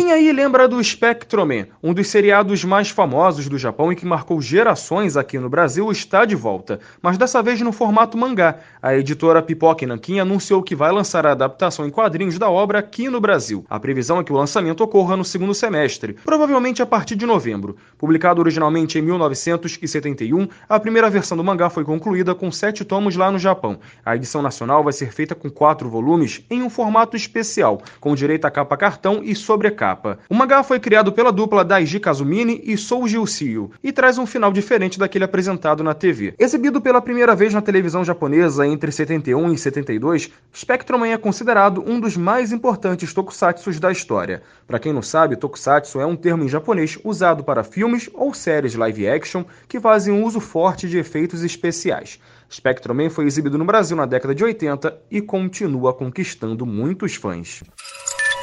Quem aí lembra do Spectroman, um dos seriados mais famosos do Japão e que marcou gerações aqui no Brasil, está de volta, mas dessa vez no formato mangá. A editora Pipoca Nankin anunciou que vai lançar a adaptação em quadrinhos da obra aqui no Brasil. A previsão é que o lançamento ocorra no segundo semestre, provavelmente a partir de novembro. Publicado originalmente em 1971, a primeira versão do mangá foi concluída com sete tomos lá no Japão. A edição nacional vai ser feita com quatro volumes em um formato especial, com direito a capa cartão e sobrecapa capa. O mangá foi criado pela dupla Daiji Kazumini e Souji Ushio e traz um final diferente daquele apresentado na TV. Exibido pela primeira vez na televisão japonesa entre 71 e 72, Spectrum é considerado um dos mais importantes tokusatsu da história. Para quem não sabe, tokusatsu é um termo em japonês usado para filmes ou séries live action que fazem um uso forte de efeitos especiais. Spectrum Man foi exibido no Brasil na década de 80 e continua conquistando muitos fãs.